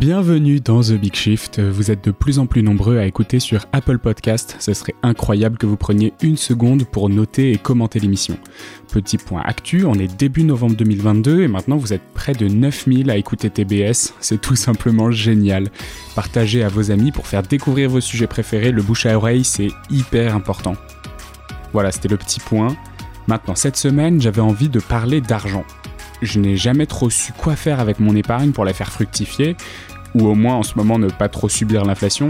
Bienvenue dans The Big Shift. Vous êtes de plus en plus nombreux à écouter sur Apple Podcast. Ce serait incroyable que vous preniez une seconde pour noter et commenter l'émission. Petit point actu, on est début novembre 2022 et maintenant vous êtes près de 9000 à écouter TBS. C'est tout simplement génial. Partagez à vos amis pour faire découvrir vos sujets préférés. Le bouche à oreille, c'est hyper important. Voilà, c'était le petit point. Maintenant, cette semaine, j'avais envie de parler d'argent je n'ai jamais trop su quoi faire avec mon épargne pour la faire fructifier, ou au moins en ce moment ne pas trop subir l'inflation,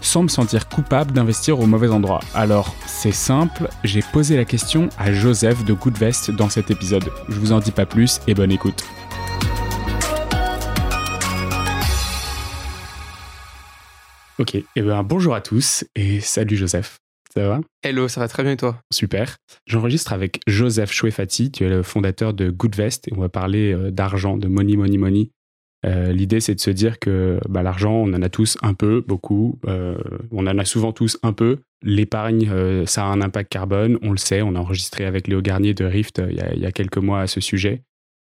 sans me sentir coupable d'investir au mauvais endroit. Alors, c'est simple, j'ai posé la question à Joseph de Goodvest dans cet épisode. Je vous en dis pas plus et bonne écoute. Ok, et eh bien bonjour à tous et salut Joseph. Ça va? Hello, ça va très bien et toi? Super. J'enregistre avec Joseph Chouefati, tu es le fondateur de Goodvest et on va parler euh, d'argent, de money, money, money. Euh, l'idée, c'est de se dire que bah, l'argent, on en a tous un peu, beaucoup. Euh, on en a souvent tous un peu. L'épargne, ça a un impact carbone, on le sait. On a enregistré avec Léo Garnier de Rift il y a, quelques mois à ce sujet.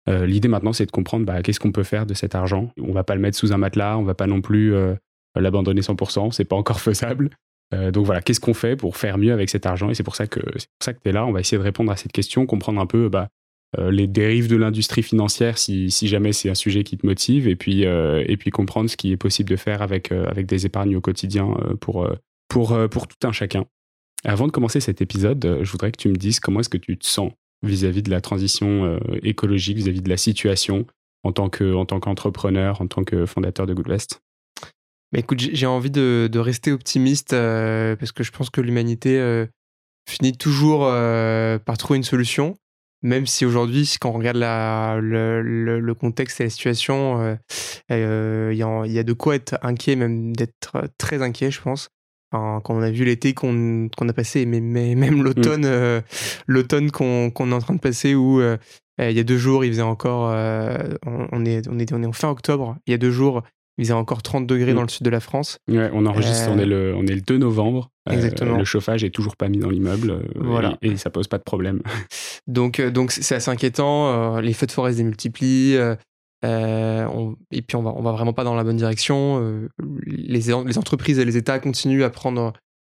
L'idée maintenant, c'est de comprendre bah, qu'est-ce qu'on peut faire de cet argent? On va pas le mettre sous un matelas, on va pas non plus l'abandonner 100%, c'est pas encore faisable. Euh, donc voilà, qu'est-ce qu'on fait pour faire mieux avec cet argent? Et c'est pour ça que c'est que tu es là. On va essayer de répondre à cette question, comprendre un peu bah, euh, les dérives de l'industrie financière si, jamais c'est un sujet qui te motive, et puis, euh, et puis comprendre ce qui est possible de faire avec, avec des épargnes au quotidien pour, pour, pour tout un chacun. Avant de commencer cet épisode, je voudrais que tu me dises comment est-ce que tu te sens vis-à-vis de la transition écologique, vis-à-vis de la situation en tant qu'entrepreneur, en tant que fondateur de Goodvest? Écoute, j'ai envie de, rester optimiste euh, parce que je pense que l'humanité euh, finit toujours euh, par trouver une solution. Même si aujourd'hui, quand on regarde la, le, contexte et la situation, il y, a de quoi être inquiet, même d'être très inquiet, je pense. quand on a vu l'été qu'on a passé, mais, même l'automne mmh. l'automne qu'on est en train de passer, où il y a deux jours, il faisait encore. on, est, on, est, on est en fin octobre, il y a deux jours, il faisait encore 30 degrés mm. dans le sud de la France. Ouais, on enregistre, on, est le, on est le 2 novembre. Euh, Exactement. le chauffage est toujours pas mis dans l'immeuble. Euh, voilà. Et, ça pose pas de problème. donc, euh, donc c'est assez inquiétant. les feux de forêt se démultiplient. et puis on va, on va vraiment pas dans la bonne direction. les, les entreprises et les États continuent à prendre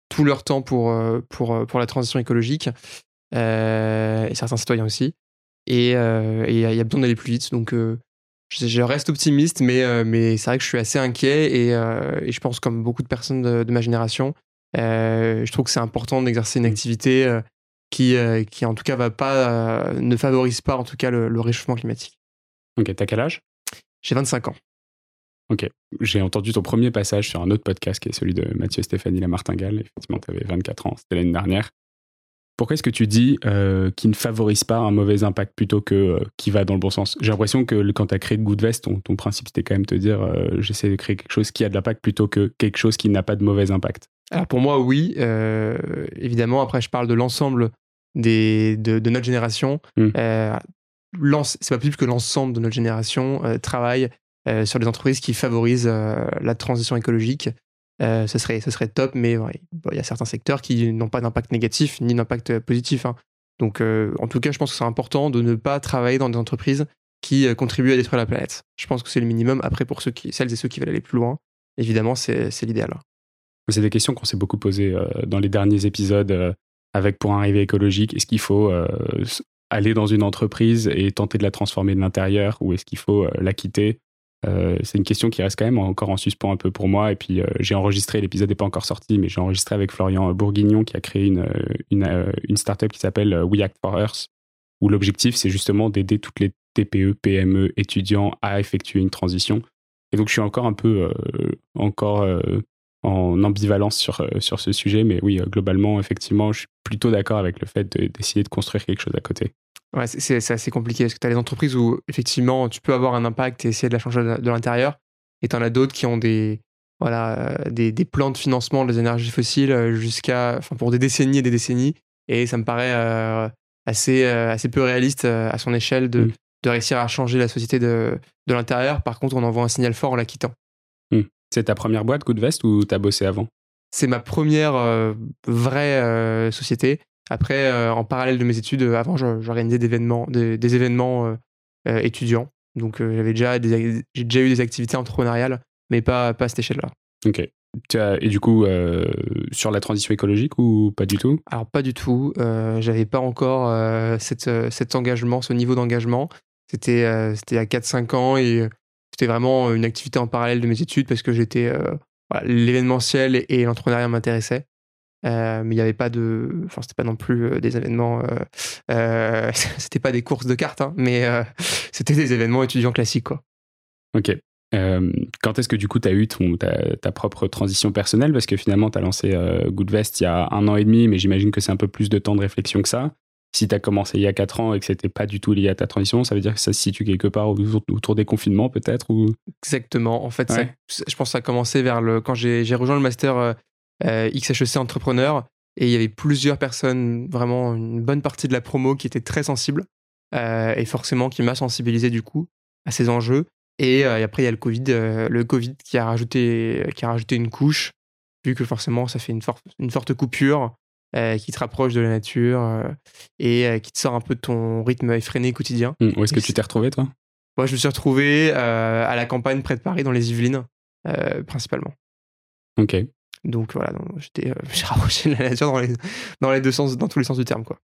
tout leur temps pour, pour, pour la transition écologique. et certains citoyens aussi. Et il y, a besoin d'aller plus vite. Donc, je, reste optimiste, mais, euh, mais c'est vrai que je suis assez inquiet et, euh, et je pense comme beaucoup de personnes de, ma génération, euh, je trouve que c'est important d'exercer une activité qui, qui en tout cas va pas, ne favorise pas en tout cas le, réchauffement climatique. Ok, t'as quel âge? J'ai 25 ans. Ok, j'ai entendu ton premier passage sur un autre podcast qui est celui de Mathieu Stéphanie Lamartingale. Effectivement, tu avais 24 ans, c'était l'année dernière. Pourquoi est-ce que tu dis euh, qu'il ne favorise pas un mauvais impact plutôt que euh, qui va dans le bon sens? J'ai l'impression que quand tu as créé Goodvest, ton, ton principe c'était quand même de te dire euh, j'essaie de créer quelque chose qui a de l'impact plutôt que quelque chose qui n'a pas de mauvais impact. Alors pour moi, oui. évidemment, après, je parle de l'ensemble des, de, notre génération. Mmh. c'est pas possible que l'ensemble de notre génération travaille sur des entreprises qui favorisent la transition écologique euh, ce, serait, top, mais il y a certains secteurs qui n'ont pas d'impact négatif ni d'impact positif. Hein. Donc, euh, en tout cas, je pense que c'est important de ne pas travailler dans des entreprises qui euh, contribuent à détruire la planète. Je pense que c'est le minimum. Après, pour celles et ceux qui veulent aller plus loin, évidemment, c'est l'idéal. C'est des questions qu'on s'est beaucoup posées dans les derniers épisodes avec Pour arriver écologique. Est-ce qu'il faut aller dans une entreprise et tenter de la transformer de l'intérieur ou est-ce qu'il faut la quitter? Euh, c'est une question qui reste quand même encore en suspens un peu pour moi. Et puis, euh, j'ai enregistré, l'épisode n'est pas encore sorti, mais j'ai enregistré avec Florian Bourguignon qui a créé une, startup qui s'appelle We Act for Earth, où l'objectif, c'est justement d'aider toutes les TPE, PME, étudiants à effectuer une transition. Et donc, je suis encore un peu euh, encore en ambivalence sur, sur ce sujet, mais oui, globalement, effectivement, je suis plutôt d'accord avec le fait d'essayer de construire quelque chose à côté. Ouais, c'est assez compliqué parce que tu as des entreprises où effectivement tu peux avoir un impact et essayer de la changer de, l'intérieur, et tu en as d'autres qui ont des, voilà, des, des, plans de financement des énergies fossiles euh, jusqu'à, enfin, pour des décennies et des décennies, et ça me paraît euh, assez, euh, assez peu réaliste à son échelle de, mmh. de réussir à changer la société de, de l'intérieur. Par contre, on envoie un signal fort en la quittant. Mmh. C'est ta première boîte Coup de Veste ou tu as bossé avant? C'est ma première vraie société. Après, euh, en parallèle de mes études, euh, avant, j'organisais des événements, des, événements euh, étudiants. Donc, j'avais déjà, j'ai déjà eu des activités entrepreneuriales, mais pas, pas à cette échelle-là. Ok. et du coup, sur la transition écologique ou pas du tout? Alors, pas du tout. J'avais pas encore cette, cet engagement, ce niveau d'engagement. C'était c'était à 4-5 ans et c'était vraiment une activité en parallèle de mes études parce que j'étais. l'événementiel et l'entrepreneuriat m'intéressaient. Euh, mais il n'y avait pas de. Enfin, c'était pas non plus euh, des événements. Euh, euh c'était pas des courses de cartes, hein, mais c'était des événements étudiants classiques, quoi. Ok. quand est-ce que du coup tu as eu ton, ta, ta, propre transition personnelle? Parce que finalement tu as lancé Goodvest il y a un an et demi, mais j'imagine que c'est un peu plus de temps de réflexion que ça. Si tu as commencé il y a 4 ans et que c'était pas du tout lié à ta transition, ça veut dire que ça se situe quelque part autour, des confinements peut-être ou... Exactement. En fait, je pense que ça a commencé vers le, quand j'ai rejoint le master XHEC Entrepreneur. Et il y avait plusieurs personnes, vraiment une bonne partie de la promo qui était très sensible. Euh, et forcément qui m'a sensibilisé du coup à ces enjeux. Et, euh, après, il y a le Covid, le Covid qui a, rajouté, qui a rajouté une couche, vu que forcément, ça fait une, forte une forte coupure qui te rapproche de la nature et qui te sort un peu de ton rythme effréné quotidien. Mmh, où est-ce que tu t'es retrouvé, toi? Moi, je me suis retrouvé à la campagne près de Paris, dans les Yvelines, principalement. Ok. Donc voilà, j'étais, euh, j'ai rapproché de la nature dans les, dans les deux sens, dans tous les sens du terme, quoi.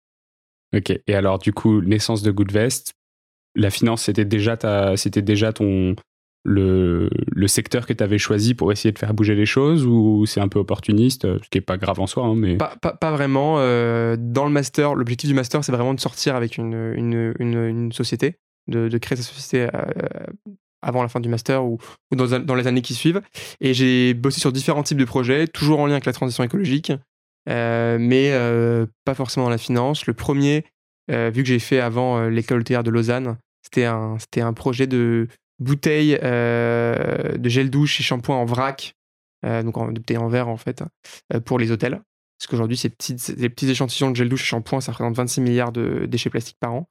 Ok. Et alors, du coup, naissance de Goodvest, la finance, c'était déjà ta, c'était déjà ton, le, le secteur que tu avais choisi pour essayer de faire bouger les choses ou c'est un peu opportuniste, ce qui est pas grave en soi, hein, mais pas, pas, pas vraiment. Euh, dans le master, l'objectif du master, c'est vraiment de sortir avec une, une, une, une société, de, de, créer sa société euh, avant la fin du master ou, dans, les années qui suivent. Et j'ai bossé sur différents types de projets, toujours en lien avec la transition écologique, euh, mais euh, pas forcément dans la finance. Le premier, euh, vu que j'ai fait avant l'école ETR de Lausanne, c'était un, projet de bouteille de gel douche et shampoing en vrac, donc en, de en verre en fait, pour les hôtels. Parce qu'aujourd'hui, ces, petites, petits échantillons de gel douche et shampoing, ça représente 26 milliards de déchets plastiques par an.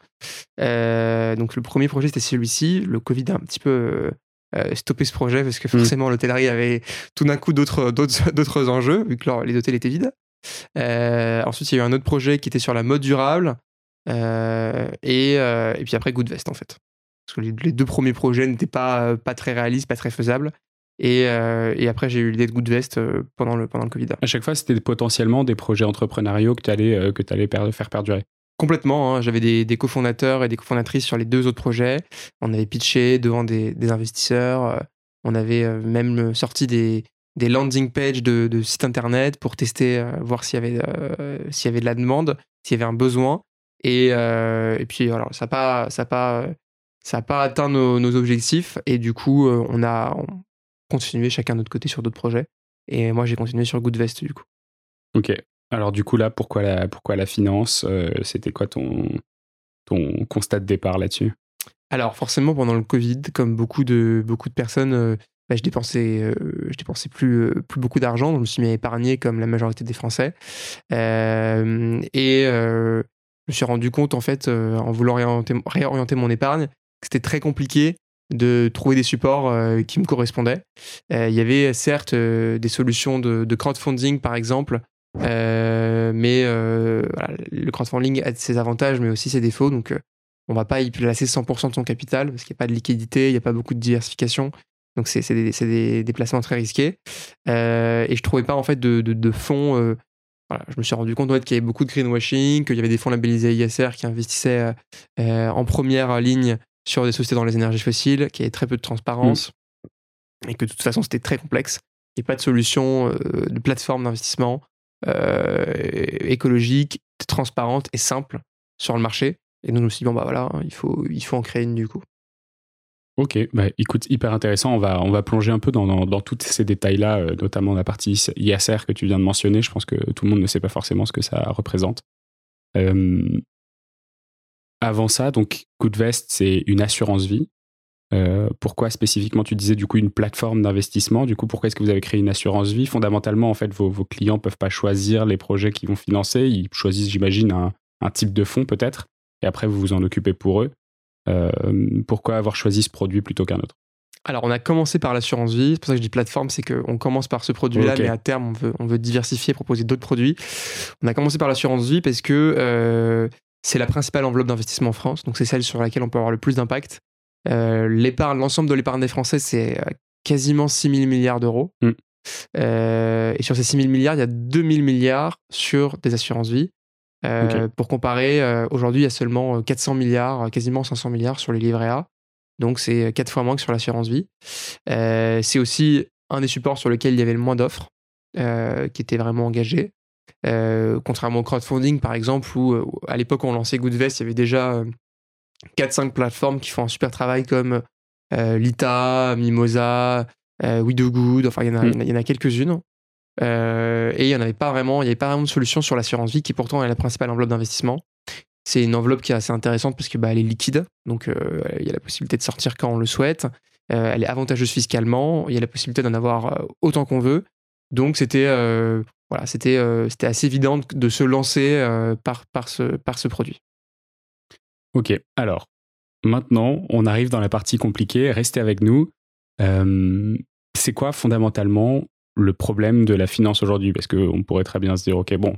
Euh, donc le premier projet, c'était celui-ci. Le Covid a un petit peu euh, stoppé ce projet parce que mm. forcément, l'hôtellerie avait tout d'un coup d'autres, d'autres, enjeux, vu que les hôtels étaient vides. Euh, ensuite, il y a eu un autre projet qui était sur la mode durable. Et, et, puis après, Goodvest, en fait. Parce que les, deux premiers projets n'étaient pas, pas très réalistes, pas très faisables. Euh, et, après, j'ai eu l'idée de Goodvest euh, pendant le, pendant le Covid. À chaque fois, c'était potentiellement des projets entrepreneuriaux que tu allais, euh, que allais faire perdurer. Complètement. Hein. J'avais des, des, cofondateurs et des cofondatrices sur les deux autres projets. On avait pitché devant des, des investisseurs. On avait même sorti des, des landing pages de, de sites internet pour tester, voir s'il y, avait, s'il y avait de la demande, s'il y avait un besoin. Et, et puis, alors, ça n'a pas, ça pas, ça pas atteint nos, nos, objectifs. Et du coup, on a, continuer chacun de notre côté sur d'autres projets. Et moi, j'ai continué sur Goodvest, du coup. Ok. Alors, du coup, là, pourquoi la, pourquoi la finance euh, C'était quoi ton, ton constat de départ là-dessus? Alors, forcément, pendant le Covid, comme beaucoup de, beaucoup de personnes, euh, bah, je dépensais, euh, je dépensais plus, plus beaucoup d'argent. Donc, je me suis mis à épargner comme la majorité des Français. et je me suis rendu compte, en fait, en voulant réorienter, réorienter mon épargne, que c'était très compliqué de trouver des supports euh, qui me correspondaient. Euh, il y avait certes euh, des solutions de, crowdfunding, par exemple, mais le crowdfunding a ses avantages, mais aussi ses défauts. Donc, on va pas y placer 100% de son capital parce qu'il n'y a pas de liquidité, il n'y a pas beaucoup de diversification. Donc, c'est des, placements très risqués. et je trouvais pas, en fait, de, de, fonds. je me suis rendu compte qu'il y avait beaucoup de greenwashing, qu'il y avait des fonds labellisés ISR qui investissaient en première ligne sur des sociétés dans les énergies fossiles, qui avait très peu de transparence mm. et que de toute façon c'était très complexe. Il n'y a pas de solution euh, de plateforme d'investissement euh, écologique, transparente et simple sur le marché. Et nous, nous sommes dit, bon, bah voilà, il, faut, il faut en créer une du coup. Ok, bah, écoute, hyper intéressant. On va, on va plonger un peu dans, dans, tous ces détails-là, euh, notamment la partie ISR que tu viens de mentionner. Je pense que tout le monde ne sait pas forcément ce que ça représente. Avant ça, donc Goodvest, c'est une assurance vie. Euh, pourquoi spécifiquement tu disais du coup une plateforme d'investissement? Du coup, pourquoi est-ce que vous avez créé une assurance vie? Fondamentalement, en fait, vos, vos clients peuvent pas choisir les projets qu'ils vont financer. Ils choisissent, j'imagine, un, un, type de fonds peut-être, et après vous vous en occupez pour eux. Euh, pourquoi avoir choisi ce produit plutôt qu'un autre? Alors, on a commencé par l'assurance vie. C'est pour ça que je dis plateforme, c'est qu'on commence par ce produit-là, mais à terme, on veut, on veut diversifier, proposer d'autres produits. On a commencé par l'assurance vie parce que euh, c'est la principale enveloppe d'investissement en France, donc c'est celle sur laquelle on peut avoir le plus d'impact. Euh, l'épargne, l'ensemble de l'épargne des Français, c'est quasiment 6 000 milliards d'euros. Mm. Euh, et sur ces 6 000 milliards, il y a 2 000 milliards sur des assurances vie. Euh, Pour comparer, euh, aujourd'hui, il y a seulement 400 milliards, quasiment 500 milliards sur les livrets A. Donc, c'est 4 fois moins que sur l'assurance vie. c'est aussi un des supports sur lesquels il y avait le moins d'offres qui étaient vraiment engagés. contrairement au crowdfunding, par exemple, où à l'époque, on lançait Goodvest, il y avait déjà 4-5 plateformes qui font un super travail comme Lita, Mimosa, euh, We Do Good, enfin, il y en a, mm. en a quelques-unes. Euh, et il n'y avait pas vraiment, il y avait pas vraiment de solution sur l'assurance vie qui pourtant est la principale enveloppe d'investissement. C'est une enveloppe qui est assez intéressante parce que bah, elle est liquide, donc euh, il y a la possibilité de sortir quand on le souhaite. elle est avantageuse fiscalement, il y a la possibilité d'en avoir autant qu'on veut. Donc c'était voilà, c'était c'était assez évident de se lancer par, par, ce, par ce produit. Ok, alors maintenant on arrive dans la partie compliquée. Restez avec nous. Euh, c'est quoi fondamentalement le problème de la finance aujourd'hui? Parce qu'on pourrait très bien se dire, OK, bon,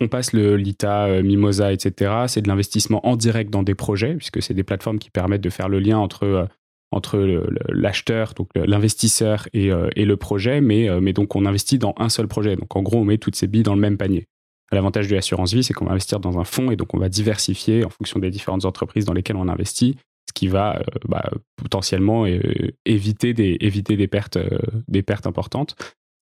on, passe le Lita, euh, Mimosa, etc. C'est de l'investissement en direct dans des projets, puisque c'est des plateformes qui permettent de faire le lien entre, euh, entre l'acheteur, donc l'investisseur et, et, le projet, mais, mais donc on investit dans un seul projet. Donc en gros, on met toutes ces billes dans le même panier. L'avantage de l'assurance vie, c'est qu'on va investir dans un fonds et donc on va diversifier en fonction des différentes entreprises dans lesquelles on investit ce qui va euh, bah, potentiellement euh, éviter des, pertes, euh, importantes.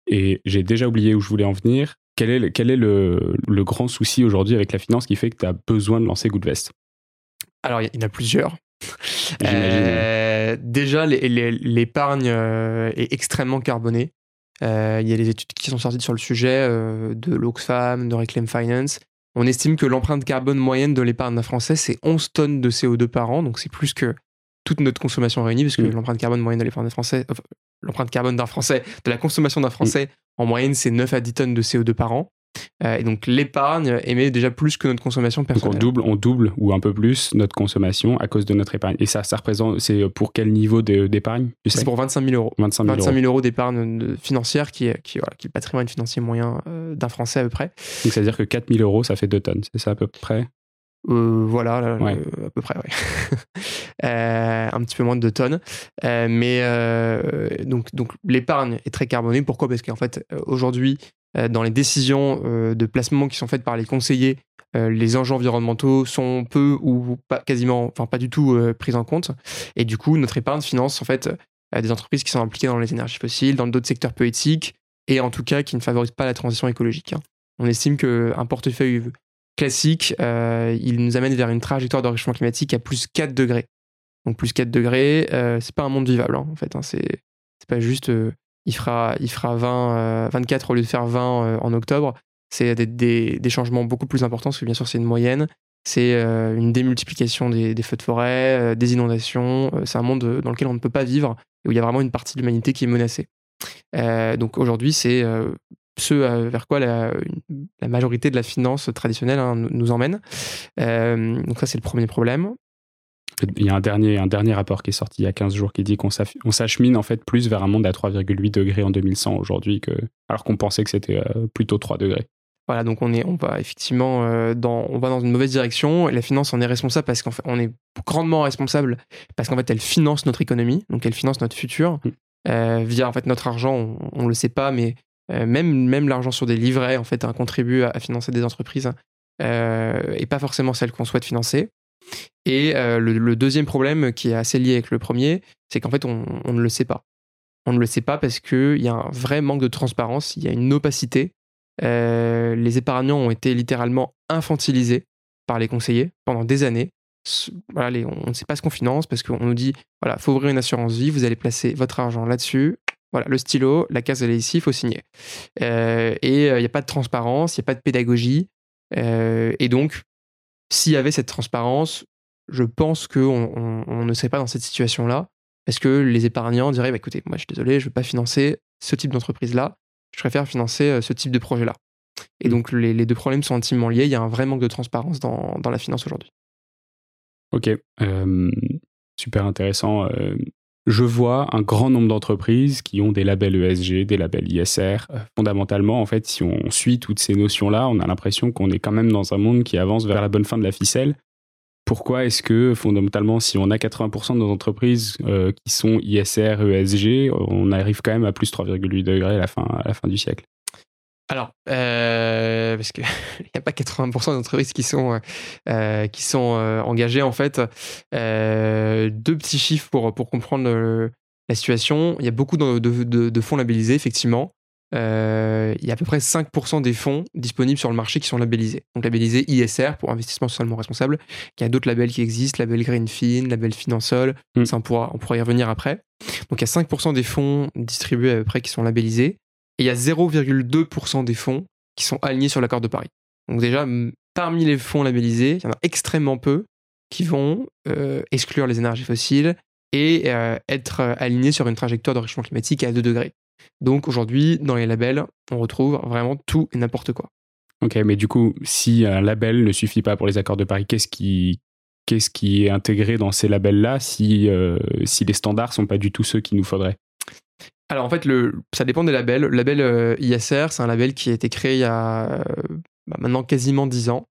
Et j'ai déjà oublié où je voulais en venir. Quel est, le grand souci aujourd'hui avec la finance qui fait que tu as besoin de lancer Goodvest? Alors, il y en a plusieurs. déjà, l'épargne est extrêmement carbonée. Il y a des études qui sont sorties sur le sujet de l'Oxfam, de Reclaim Finance, on estime que l'empreinte carbone moyenne de l'épargne d'un Français, c'est 11 tonnes de CO2 par an, donc c'est plus que toute notre consommation réunie, parce que mm. l'empreinte carbone moyenne de l'épargne d'un Français, l'empreinte carbone d'un Français, de la consommation d'un Français, en moyenne, c'est 9 à 10 tonnes de CO2 par an. Euh, et donc l'épargne émet déjà plus que notre consommation personnelle. Donc on double, on double ou un peu plus notre consommation à cause de notre épargne. Et ça, ça représente, c'est pour quel niveau d'épargne? C'est pour 25 000 euros. 25 000, euros, d'épargne financière qui est, qui, voilà, qui est le patrimoine financier moyen euh, d'un Français à peu près. Donc ça veut dire que 4 000 euros, ça fait 2 tonnes, c'est ça à peu près? Euh, voilà, à peu près, ouais. un petit peu moins de 2 tonnes. mais donc, donc l'épargne est très carbonée. Pourquoi? Parce qu'en fait, aujourd'hui, euh, dans les décisions euh, de placement qui sont faites par les conseillers, euh, les enjeux environnementaux sont peu ou pas quasiment, enfin pas du tout pris en compte. Et du coup, notre épargne finance en fait des entreprises qui sont impliquées dans les énergies fossiles, dans d'autres secteurs peu éthiques, et en tout cas qui ne favorisent pas la transition écologique. Hein. On estime qu'un portefeuille classique, il nous amène vers une trajectoire d'enrichissement climatique à plus 4 degrés. Donc plus 4 degrés, c'est pas un monde vivable hein, en fait. Hein. C'est pas juste il fera, il fera 20, 24 euh, au lieu de faire 20 euh, en octobre. C'est des, des, changements beaucoup plus importants, parce que bien sûr, c'est une moyenne. C'est euh, une démultiplication des, feux de forêt, des inondations. c'est un monde dans lequel on ne peut pas vivre et où il y a vraiment une partie de l'humanité qui est menacée. donc aujourd'hui, c'est ce vers quoi la, la, majorité de la finance traditionnelle hein, nous emmène. donc ça, c'est le premier problème. Il y a un dernier, un dernier rapport qui est sorti il y a 15 jours qui dit qu'on s'achemine en fait plus vers un monde à 3,8 degrés en 2100 aujourd'hui, que, alors qu'on pensait que c'était euh, plutôt 3 degrés. Voilà, donc on, est, on va effectivement euh, dans, on va dans une mauvaise direction. Et la finance en est responsable parce qu'en fait, on est grandement responsable parce qu'en fait, elle finance notre économie, donc elle finance notre futur mm. euh, via en fait notre argent. On, ne le sait pas, mais même, même l'argent sur des livrets en fait contribue à, financer des entreprises et pas forcément celles qu'on souhaite financer. Et euh, le, deuxième problème qui est assez lié avec le premier, c'est qu'en fait, on, ne le sait pas. On ne le sait pas parce qu'il y a un vrai manque de transparence, il y a une opacité. Euh, les épargnants ont été littéralement infantilisés par les conseillers pendant des années. On ne sait pas ce qu'on finance parce qu'on nous dit voilà, faut ouvrir une assurance vie, vous allez placer votre argent là-dessus. Voilà, le stylo, la case elle est ici, il faut signer. Euh, et il n'y a pas de transparence, il n'y a pas de pédagogie. et donc, s'il y avait cette transparence, je pense qu'on on, ne serait pas dans cette situation-là. Parce que les épargnants diraient bah, écoutez, moi je suis désolé, je ne veux pas financer ce type d'entreprise-là, je préfère financer euh, ce type de projet-là. Et mmh. donc les, deux problèmes sont intimement liés. Il y a un vrai manque de transparence dans, la finance aujourd'hui. Ok, super intéressant. Je vois un grand nombre d'entreprises qui ont des labels ESG, des labels ISR. Euh, fondamentalement, en fait, si on suit toutes ces notions-là, on a l'impression qu'on est quand même dans un monde qui avance vers la bonne fin de la ficelle pourquoi est-ce que fondamentalement, si on a 80% de nos entreprises qui sont ISR, ESG, on arrive quand même à plus 3,8 degrés à la fin du siècle? Alors, euh, parce qu'il n'y a pas 80% d'entreprises qui sont, euh, qui sont euh, engagées, en fait. deux petits chiffres pour, pour comprendre la situation. Il y a beaucoup de, de, fonds labellisés, effectivement. il y a à peu près 5% des fonds disponibles sur le marché qui sont labellisés. Donc labellisés ISR pour investissement socialement responsable. Il y a d'autres labels qui existent, label Greenfin, label Finansol. Mm. Ça, on pourra, on pourra y revenir après. Donc il y a 5% des fonds distribués à peu près qui sont labellisés. Il y a 0,2% des fonds qui sont alignés sur l'accord de Paris. Donc déjà, parmi les fonds labellisés, il y en a extrêmement peu qui vont euh, exclure les énergies fossiles et euh, être euh, alignés sur une trajectoire de réchauffement climatique à 2 degrés. Donc aujourd'hui, dans les labels, on retrouve vraiment tout et n'importe quoi. Ok, mais du coup, si un label ne suffit pas pour les accords de Paris, qu'est-ce qui, est intégré dans ces labels-là si, si les standards sont pas du tout ceux qu'il nous faudrait? Alors en fait, le, ça dépend des labels. Le label euh, ISR, c'est un label qui a été créé il y a euh, bah, maintenant quasiment 10 ans.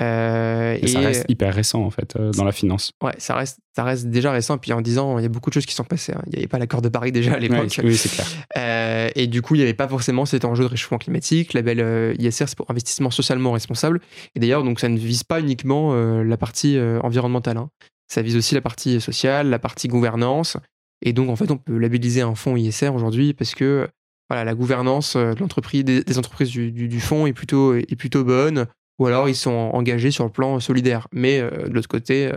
Euh, et, ça reste hyper récent en fait dans la finance. Ouais, ça reste, ça reste déjà récent. Puis en 10 ans, il y a beaucoup de choses qui sont passées. Hein. Il n'y avait pas l'accord de Paris déjà à l'époque. oui, c'est clair. et du coup, il n'y avait pas forcément cet enjeu de réchauffement climatique. Le label ISR, c'est pour investissement socialement responsable. Et d'ailleurs, donc ça ne vise pas uniquement la partie environnementale. Hein. Ça vise aussi la partie sociale, la partie gouvernance et donc, en fait, on peut labelliser un fonds ISR aujourd'hui parce que voilà, la gouvernance euh, de l'entreprise, des, entreprises du, fonds est plutôt, est plutôt bonne, ou alors ils sont engagés sur le plan solidaire. Mais euh, de l'autre côté,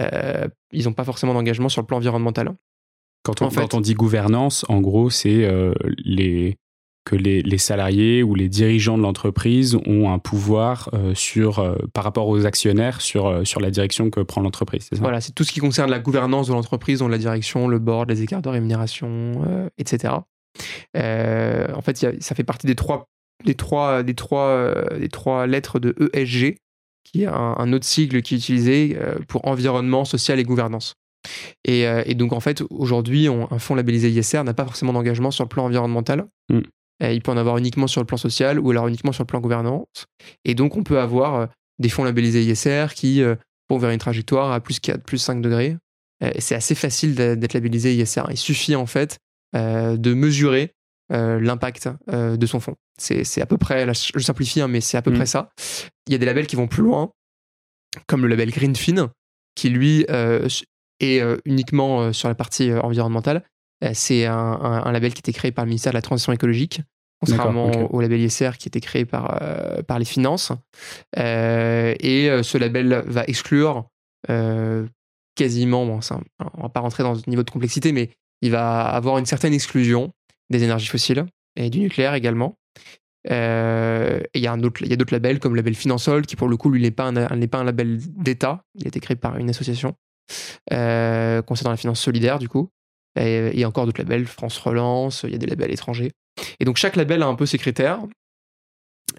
euh, ils n'ont pas forcément d'engagement sur le plan environnemental. Quand on, quand on dit gouvernance, en gros, c'est les, que les, salariés ou les dirigeants de l'entreprise ont un pouvoir euh, sur, euh, par rapport aux actionnaires sur, euh, sur la direction que prend l'entreprise. Voilà, c'est tout ce qui concerne la gouvernance de l'entreprise, dont la direction, le board, les écarts de rémunération, etc. en fait, ça fait partie des trois, des, trois, des, trois, des trois lettres de ESG, qui est un, autre sigle qui est utilisé pour environnement, social et gouvernance. Et, donc, en fait, aujourd'hui, un fonds labellisé ISR n'a pas forcément d'engagement sur le plan environnemental. Mm. Euh, il peut en avoir uniquement sur le plan social ou alors uniquement sur le plan gouvernance. Et donc, on peut avoir euh, des fonds labellisés ISR qui euh, vont vers une trajectoire à plus 4, plus 5 degrés. C'est assez facile d'être labellisé ISR. Il suffit en fait de mesurer l'impact de son fonds. C'est à peu près, là, je simplifie, hein, mais c'est à peu mm. près ça. Il y a des labels qui vont plus loin, comme le label Greenfin, qui lui est uniquement sur la partie environnementale. C'est un, un, label qui a été créé par le ministère de la Transition écologique contrairement au label ISR qui était créé par, euh, par les finances. Euh, et euh, ce label va exclure quasiment, bon, ça, on va pas rentrer dans ce niveau de complexité, mais il va avoir une certaine exclusion des énergies fossiles et du nucléaire également. et il y a d'autres labels comme le label Finansol qui pour le coup lui n'est pas un, n'est pas un label d'État, il a été créé par une association concernant la finance solidaire du coup. Il y a encore d'autres labels, France Relance, il y a des labels étrangers. Et donc chaque label a un peu ses critères,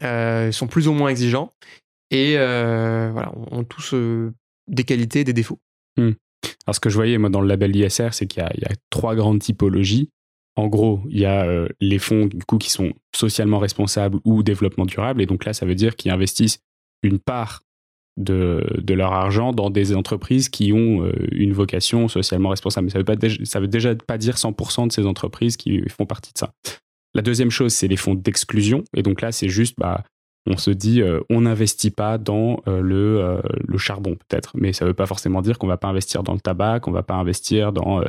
euh, sont plus ou moins exigeants, et euh, voilà, ont tous euh, des qualités et des défauts. Hmm. Alors ce que je voyais moi dans le label ISR, c'est qu'il y, a trois grandes typologies. En gros, il y a les fonds du coup qui sont socialement responsables ou développement durable, et donc là, ça veut dire qu'ils investissent une part de, leur argent dans des entreprises qui ont une vocation socialement responsable. Mais ça veut, pas, ça veut déjà pas dire 100% de ces entreprises qui font partie de ça. La deuxième chose, c'est les fonds d'exclusion. Et donc là, c'est juste, bah, on se dit, euh, on n'investit pas dans euh, le, euh, le, charbon, peut-être. Mais ça ne veut pas forcément dire qu'on ne va pas investir dans le tabac, qu'on ne va pas investir dans,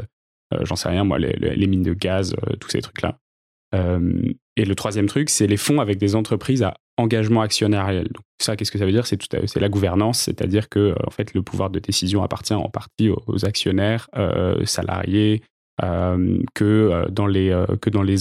j'en sais rien, moi, les, les mines de gaz, tous ces trucs-là. et le troisième truc, c'est les fonds avec des entreprises à engagement actionnarial. Donc ça, qu'est-ce que ça veut dire? C'est la gouvernance, c'est-à-dire que en fait, le pouvoir de décision appartient en partie aux, actionnaires, salariés, euh, que euh, dans les euh, que dans les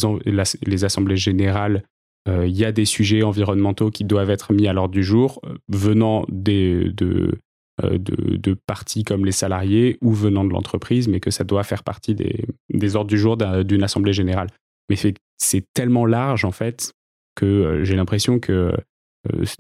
les assemblées générales il y a des sujets environnementaux qui doivent être mis à l'ordre du jour venant des, de, de, de, parties comme les salariés ou venant de l'entreprise, mais que ça doit faire partie des, des ordres du jour d'une assemblée générale. Mais c'est tellement large, en fait, que j'ai l'impression que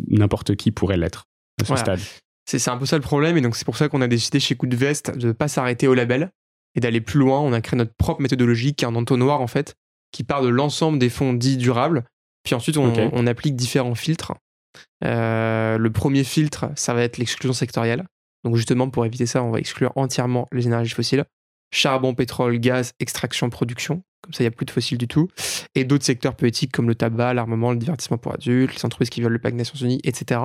n'importe qui pourrait l'être à ce stade. C'est un peu ça le problème, et donc c'est pour ça qu'on a décidé chez Coup de Veste de ne pas s'arrêter au label, et d'aller plus loin. On a créé notre propre méthodologie qui est un entonnoir en fait, qui part de l'ensemble des fonds dits durables. Puis ensuite, on, applique différents filtres. Euh, le premier filtre, ça va être l'exclusion sectorielle. Donc justement, pour éviter ça, on va exclure entièrement les énergies fossiles. Charbon, pétrole, gaz, extraction, production. Comme ça, il n'y a plus de fossiles du tout. Et d'autres secteurs peu éthiques comme le tabac, l'armement, le divertissement pour adultes, les entreprises qui violent le pacte des Nations Unies, etc.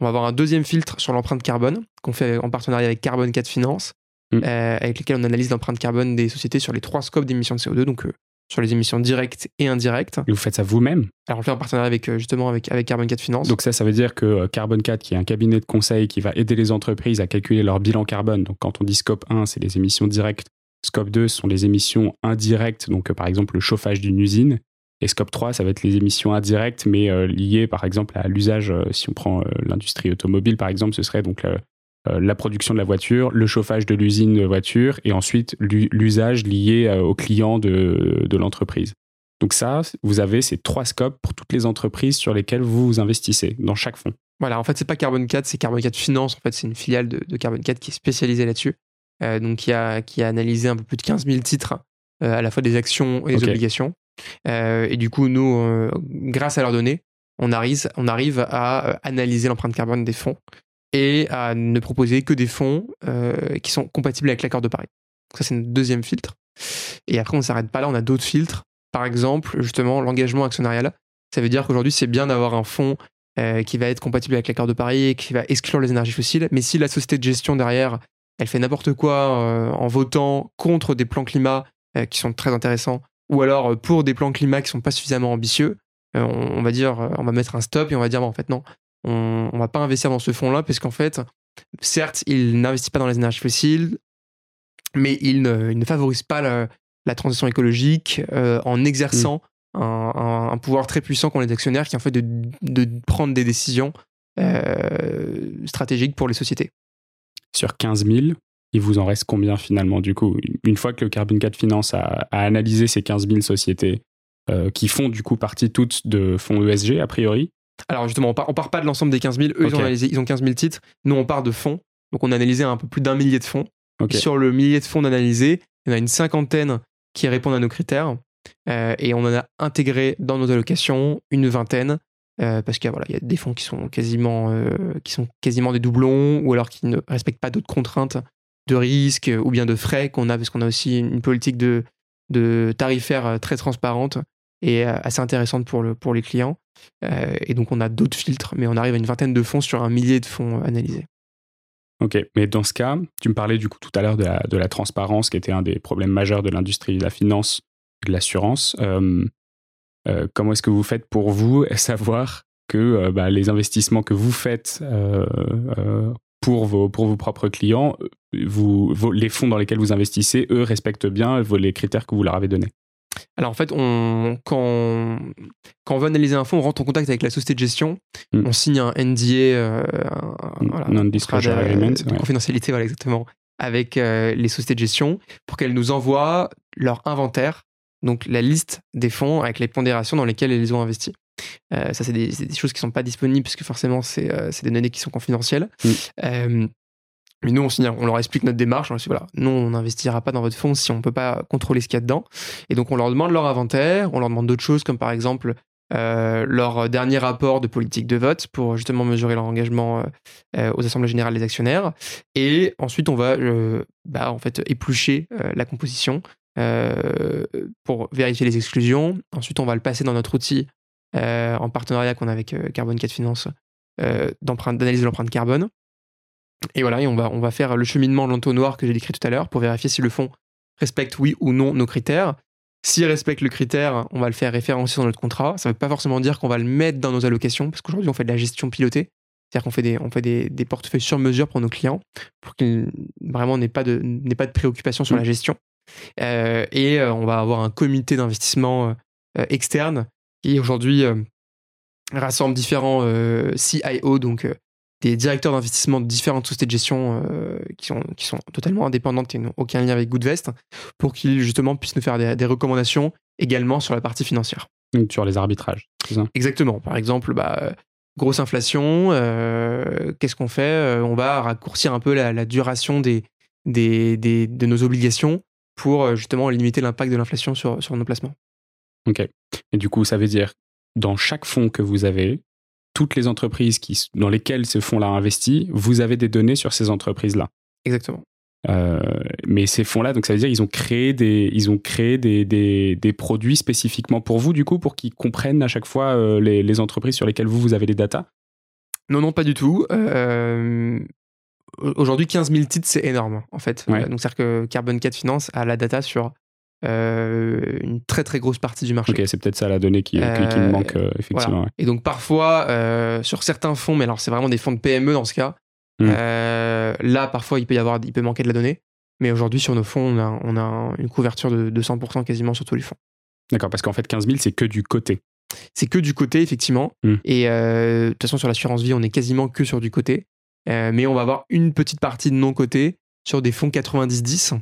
On va avoir un deuxième filtre sur l'empreinte carbone qu'on fait en partenariat avec Carbone 4 Finance, mm. euh, avec lequel on analyse l'empreinte carbone des sociétés sur les trois scopes d'émissions de CO2, donc euh, sur les émissions directes et indirectes. Et vous faites ça vous-même? Alors on le fait en partenariat avec euh, justement avec, avec Carbone 4 Finance. Donc ça, ça veut dire que Carbone 4, qui est un cabinet de conseil qui va aider les entreprises à calculer leur bilan carbone. Donc quand on dit scope 1, c'est les émissions directes Scope 2 sont les émissions indirectes, donc euh, par exemple le chauffage d'une usine. Et scope 3, ça va être les émissions indirectes, mais euh, liées par exemple à l'usage, euh, si on prend l'industrie automobile par exemple, ce serait donc la production de la voiture, le chauffage de l'usine de voiture, et ensuite l'usage lié au client de, l'entreprise. Donc ça, vous avez ces trois scopes pour toutes les entreprises sur lesquelles vous vous investissez dans chaque fonds. Voilà, en fait, c'est pas Carbone 4, c'est Carbone 4 Finance. En fait, c'est une filiale de, Carbone 4 qui est spécialisée là-dessus. Euh, donc qui a, qui a analysé un peu plus de 15 000 titres, euh, à la fois des actions et des obligations. Euh, et du coup, nous, grâce à leurs données, on arrive, on arrive à analyser l'empreinte carbone des fonds et à ne proposer que des fonds qui sont compatibles avec l'accord de Paris. Ça, c'est notre deuxième filtre. Et après, on ne s'arrête pas là, on a d'autres filtres. Par exemple, justement, l'engagement actionnarial. Ça veut dire qu'aujourd'hui, c'est bien d'avoir un fonds qui va être compatible avec l'accord de Paris et qui va exclure les énergies fossiles. Mais si la société de gestion derrière elle fait n'importe quoi euh, en votant contre des plans climat euh, qui sont très intéressants, ou alors euh, pour des plans climat qui sont pas suffisamment ambitieux, on, va dire, on va mettre un stop et on va dire, en fait, non, on, ne va pas investir dans ce fonds-là, parce qu'en fait, certes, il n'investit pas dans les énergies fossiles, mais il ne, favorise pas la, transition écologique en exerçant mmh. un, pouvoir très puissant qu'ont les actionnaires, qui en fait de, de prendre des décisions stratégiques pour les sociétés sur 15 000, il vous en reste combien finalement du coup? Une fois que le Carbon 4 Finance a, analysé ces 15 000 sociétés euh, qui font du coup partie toutes de fonds ESG a priori? Alors justement, on part, part pas de l'ensemble des 15 000. Eux, ils, ont analysé, ils ont 15 000 titres. Nous, on part de fonds. Donc on a analysé un peu plus d'un millier de fonds. Sur le millier de fonds analysés, il y en a une cinquantaine qui répondent à nos critères. Euh, et on en a intégré dans nos allocations une vingtaine euh, parce qu'il voilà, y a des fonds qui sont, quasiment, euh, qui sont quasiment des doublons ou alors qui ne respectent pas d'autres contraintes de risque ou bien de frais qu'on a, parce qu'on a aussi une politique de, de tarifaire euh, très transparente et assez intéressante pour, le, pour les clients. et donc on a d'autres filtres, mais on arrive à une vingtaine de fonds sur un millier de fonds analysés. Ok, mais dans ce cas, tu me parlais du coup tout à l'heure de la, de la transparence, qui était un des problèmes majeurs de l'industrie de la finance, de l'assurance. Comment est-ce que vous faites pour vous savoir que euh, bah, les investissements que vous faites euh, pour, vos, pour vos propres clients, vous, les fonds dans lesquels vous investissez, eux, respectent bien les critères que vous leur avez donnés? Alors en fait, on, quand, quand on veut analyser un fonds, on rentre en contact avec la société de gestion, hmm. on signe un NDA, un, non-disclosure agreement, de confidentialité, voilà exactement, avec les sociétés de gestion pour qu'elles nous envoient leur inventaire donc la liste des fonds avec les pondérations dans lesquelles ils ont investi. Euh, ça, c'est des, choses qui ne sont pas disponibles puisque forcément, c'est euh, des données qui sont confidentielles. Mm. Euh, mais nous, on, on, leur explique notre démarche. On leur dit voilà, nous, on n'investira pas dans votre fonds si on ne peut pas contrôler ce qu'il y a dedans. Et donc, on leur demande leur inventaire. On leur demande d'autres choses comme par exemple leur dernier rapport de politique de vote pour justement mesurer leur engagement aux assemblées générales des actionnaires. Et ensuite, on va bah, en fait éplucher la composition euh, pour vérifier les exclusions. Ensuite, on va le passer dans notre outil euh, en partenariat qu'on a avec euh, Carbone 4 Finance d'analyse de l'empreinte carbone. Et voilà, et on va, on va faire le cheminement de l'entonnoir que j'ai décrit tout à l'heure pour vérifier si le fonds respecte oui ou non nos critères. S'il respecte le critère, on va le faire référencer dans notre contrat. Ça ne veut pas forcément dire qu'on va le mettre dans nos allocations, parce qu'aujourd'hui, on fait de la gestion pilotée. C'est-à-dire qu'on fait, des, on fait des, des, portefeuilles sur mesure pour nos clients, pour qu'ils vraiment n'aient pas, de, pas de préoccupation sur mmh. la gestion. Euh, et euh, on va avoir un comité d'investissement euh, externe qui aujourd'hui rassemble différents CIO, donc des directeurs d'investissement de différentes sociétés de gestion qui, sont, qui sont totalement indépendantes et n'ont aucun lien avec Goodvest, pour qu'ils justement puissent nous faire des, recommandations également sur la partie financière. sur les arbitrages, Exactement. Par exemple, bah, grosse inflation, qu'est-ce qu'on fait? On va raccourcir un peu la, duration des, des, des, de nos obligations pour euh, justement limiter l'impact de l'inflation sur, sur nos placements. Ok. Et du coup, ça veut dire, dans chaque fonds que vous avez, toutes les entreprises qui, dans lesquelles ce fonds-là investit, vous avez des données sur ces entreprises-là. Exactement. Euh, mais ces fonds-là, donc ça veut dire ils ont créé des, ils ont créé des, des, des produits spécifiquement pour vous, du coup, pour qu'ils comprennent à chaque fois euh, les, les, entreprises sur lesquelles vous, vous avez les datas? Non, non, pas du tout. Euh, Aujourd'hui, 15 000 titres, c'est énorme, en fait. Ouais. donc, c'est-à-dire que Carbon 4 Finance a la data sur une très, très grosse partie du marché. Ok, c'est peut-être ça la donnée qui, me manque, effectivement. Voilà. ouais. Et donc, parfois, sur certains fonds, mais alors c'est vraiment des fonds de PME dans ce cas, Mm. Euh, là, parfois, il peut y avoir, il peut manquer de la donnée. Mais aujourd'hui, sur nos fonds, on a, on a une couverture de, de 100% quasiment sur tous les fonds. D'accord, parce qu'en fait, 15 000, c'est que du côté. C'est que du côté, effectivement. Mm. Et euh, de toute façon, sur l'assurance vie, on est quasiment que sur du côté. Euh, mais on va avoir une petite partie de non-côté sur des fonds 90-10.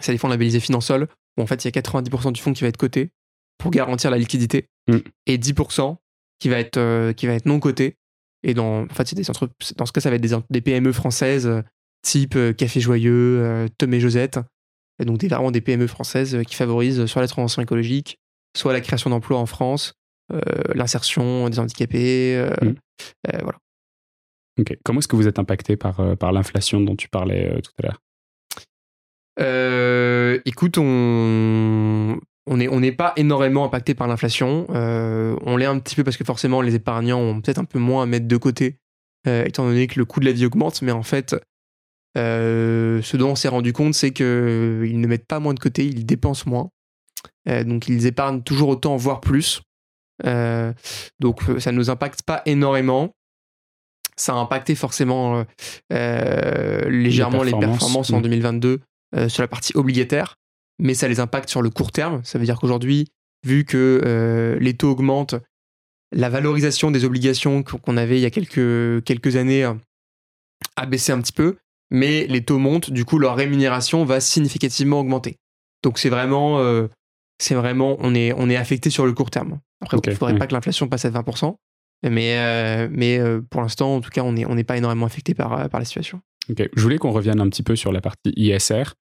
C'est des fonds labellisés Finansol, où en fait, il y a 90% du fonds qui va être coté pour garantir la liquidité. Mm. Et 10% qui va être, euh, qui va être non-coté. Et dans, en fait, des dans ce cas, ça va être des, des PME françaises, euh, type Café Joyeux, Tom et Josette. Et donc, des, vraiment des PME françaises qui favorisent soit la transition écologique, soit la création d'emplois en France, l'insertion des handicapés. Mm. voilà. Comment est-ce que vous êtes impacté par, euh, par l'inflation dont tu parlais euh, tout à l'heure? Euh, écoute, on n'est on pas énormément impacté par l'inflation. On l'est un petit peu parce que forcément les épargnants ont peut-être un peu moins à mettre de côté, étant donné que le coût de la vie augmente. Mais en fait, ce dont on s'est rendu compte, c'est qu'ils ne mettent pas moins de côté, ils dépensent moins. Donc ils épargnent toujours autant, voire plus. Donc ça ne nous impacte pas énormément. Ça a impacté forcément euh, euh, légèrement les performances. performances, en Mm. 2022 euh, sur la partie obligataire, mais ça les impacte sur le court terme. Ça veut dire qu'aujourd'hui, vu que euh, les taux augmentent, la valorisation des obligations qu'on avait il y a quelques, quelques années a baissé un petit peu, mais les taux montent, du coup leur rémunération va significativement augmenter. Donc c'est vraiment, c'est vraiment, on est, on est affecté sur le court terme. Après, il ne faudrait ouais. pas que l'inflation passe à 20%, mais, euh, mais euh, pour l'instant, en tout cas, on n'est pas énormément affecté par, euh, par la situation. Ok. Je voulais qu'on revienne un petit peu sur la partie ISR.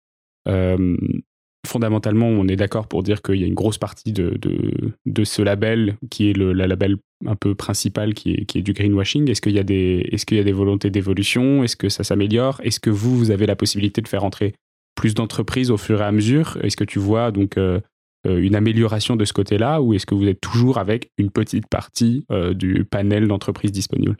Fondamentalement, on est d'accord pour dire qu'il y a une grosse partie de, ce label qui est le la label un peu principal qui est, du greenwashing. Est-ce qu'il y a des, volontés d'évolution? Est-ce que ça s'améliore? Est-ce que vous, vous avez la possibilité de faire entrer plus d'entreprises au fur et à mesure? Est-ce que tu vois donc une amélioration de ce côté-là ou est-ce que vous êtes toujours avec une petite partie euh, du panel d'entreprises disponibles?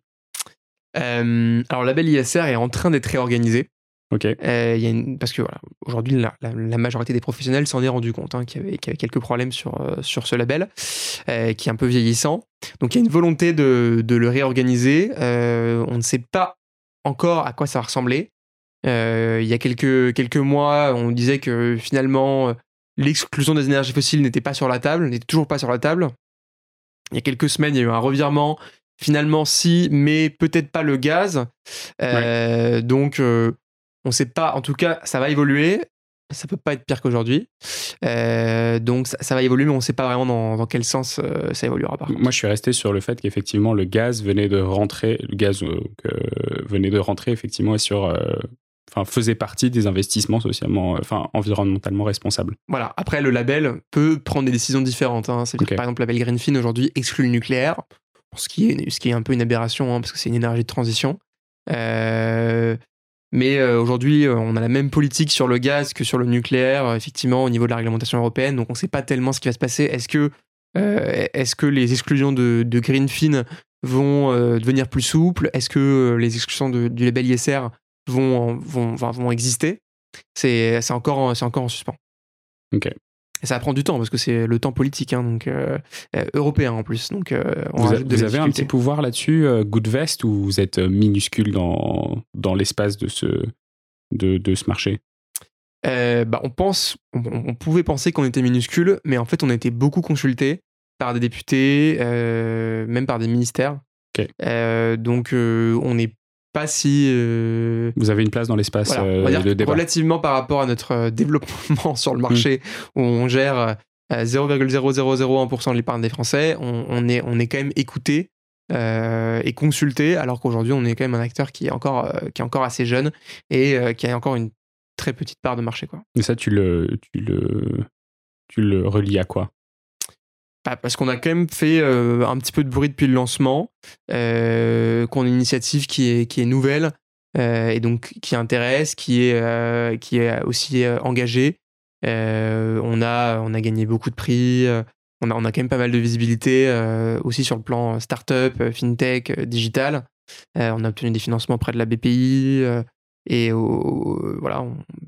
Euh, alors, le label ISR est en train d'être réorganisé. Ok. Euh, y a une- parce que voilà, aujourd'hui, la, la- la majorité des professionnels s'en est rendu compte hein, qu'il y, avait- qu'il y avait quelques problèmes sur, euh, sur ce label, euh, qui est un peu vieillissant. Donc il y a une volonté de, de le réorganiser. Euh, on ne sait pas encore à quoi ça va ressembler. Euh, il y a quelques, quelques mois, on disait que finalement, euh, l'exclusion des énergies fossiles n'était pas sur la table, n'était toujours pas sur la table. Il y a quelques semaines, il y a eu un revirement. Finalement, si, mais peut-être pas le gaz. Euh, Donc, euh, on ne sait pas. En tout cas, ça va évoluer. Ça peut pas être pire qu'aujourd'hui. Euh, donc, ça, ça va évoluer, mais on ne sait pas vraiment dans, dans quel sens ça évoluera. Par. Moi, je suis resté sur le fait qu'effectivement, le gaz venait de rentrer, le gaz venait de rentrer effectivement sur, enfin, faisait partie des investissements socialement, euh, enfin, environnementalement responsables. Voilà. Après, le label peut prendre des décisions différentes. hein. Par exemple, le label Greenfin aujourd'hui exclut le nucléaire, ce qui est, ce qui est un peu une aberration hein, parce que c'est une énergie de transition. Euh, mais euh, aujourd'hui, euh, on a la même politique sur le gaz que sur le nucléaire, effectivement, au niveau de la réglementation européenne. Donc, on ne sait pas tellement ce qui va se passer. Est-ce que, est-ce que les exclusions de, de Greenfin vont devenir plus souples? Est-ce que les exclusions de- du label ISR vont, vont, vont, vont exister c'est, encore, encore en suspens. Ok. Et ça prend du temps parce que c'est le temps politique, hein, donc euh, euh, européen en plus. Donc, euh, on Vous, a- avez un petit pouvoir là-dessus, euh, Goodvest, ou vous êtes minuscule dans, dans l'espace de ce, de, de ce marché? Bah, on pense, on, on pouvait penser qu'on était minuscule, mais en fait, on a été beaucoup consulté par des députés, même par des ministères. Donc, on n'est pas si euh, Vous avez une place dans l'espace voilà, euh, on va dire de débat. relativement par rapport à notre euh, développement sur le marché, Mm. où on gère euh, 0,0001% de l'épargne des Français, on, on est, on est quand même écouté euh, et consulté, alors qu'aujourd'hui, on est quand même un acteur qui est encore, qui est encore assez jeune et qui a encore une très petite part de marché. Quoi. Et ça, tu le, tu le, tu le relis à quoi? Bah, parce qu'on a quand même fait un petit peu de bruit depuis le lancement, qu'on a une initiative qui est, qui est nouvelle et donc qui intéresse, qui est, qui est aussi engagée. on, a, on a gagné beaucoup de prix, on a, on a quand même pas mal de visibilité aussi sur le plan startup, fintech, digital. on a obtenu des financements auprès de la BPI et voilà,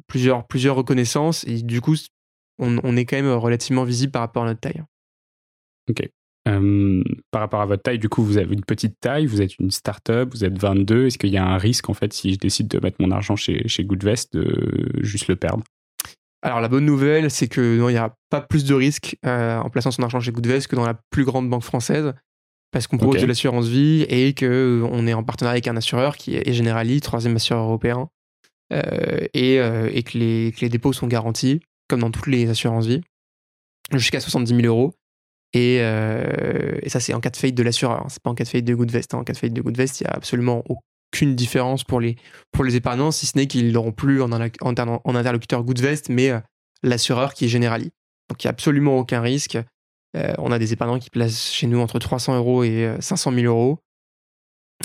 plusieurs, plusieurs reconnaissances. Et du coup, on, est quand même relativement visible par rapport à notre taille. Ok. par rapport à votre taille, du coup, vous avez une petite taille, vous êtes une start-up, vous êtes 22. Est-ce qu'il y a un risque, en fait, si je décide de mettre mon argent chez, chez Goodvest, de juste le perdre? Alors la bonne nouvelle, c'est que il n'y a pas plus de risque euh, en plaçant son argent chez Goodvest que dans la plus grande banque française, parce qu'on propose de l'assurance vie et que euh, on est en partenariat avec un assureur qui est Generali, troisième assureur européen, euh, et, et que, les, que, les, dépôts sont garantis, comme dans toutes les assurances vie, jusqu'à 70 000 euros. Euh, et, ça, c'est en cas de faillite de l'assureur. Hein. C'est pas en cas de faillite de Goodvest. Hein. En cas de faillite de Goodvest, il n'y a absolument aucune différence pour les, pour les épargnants, si ce n'est qu'ils n'auront plus en, interlocuteur Goodvest, mais euh, l'assureur qui est Generali. Donc il n'y a absolument aucun risque. Euh, on a des épargnants qui placent chez nous entre 300 euros et 500 000 euros.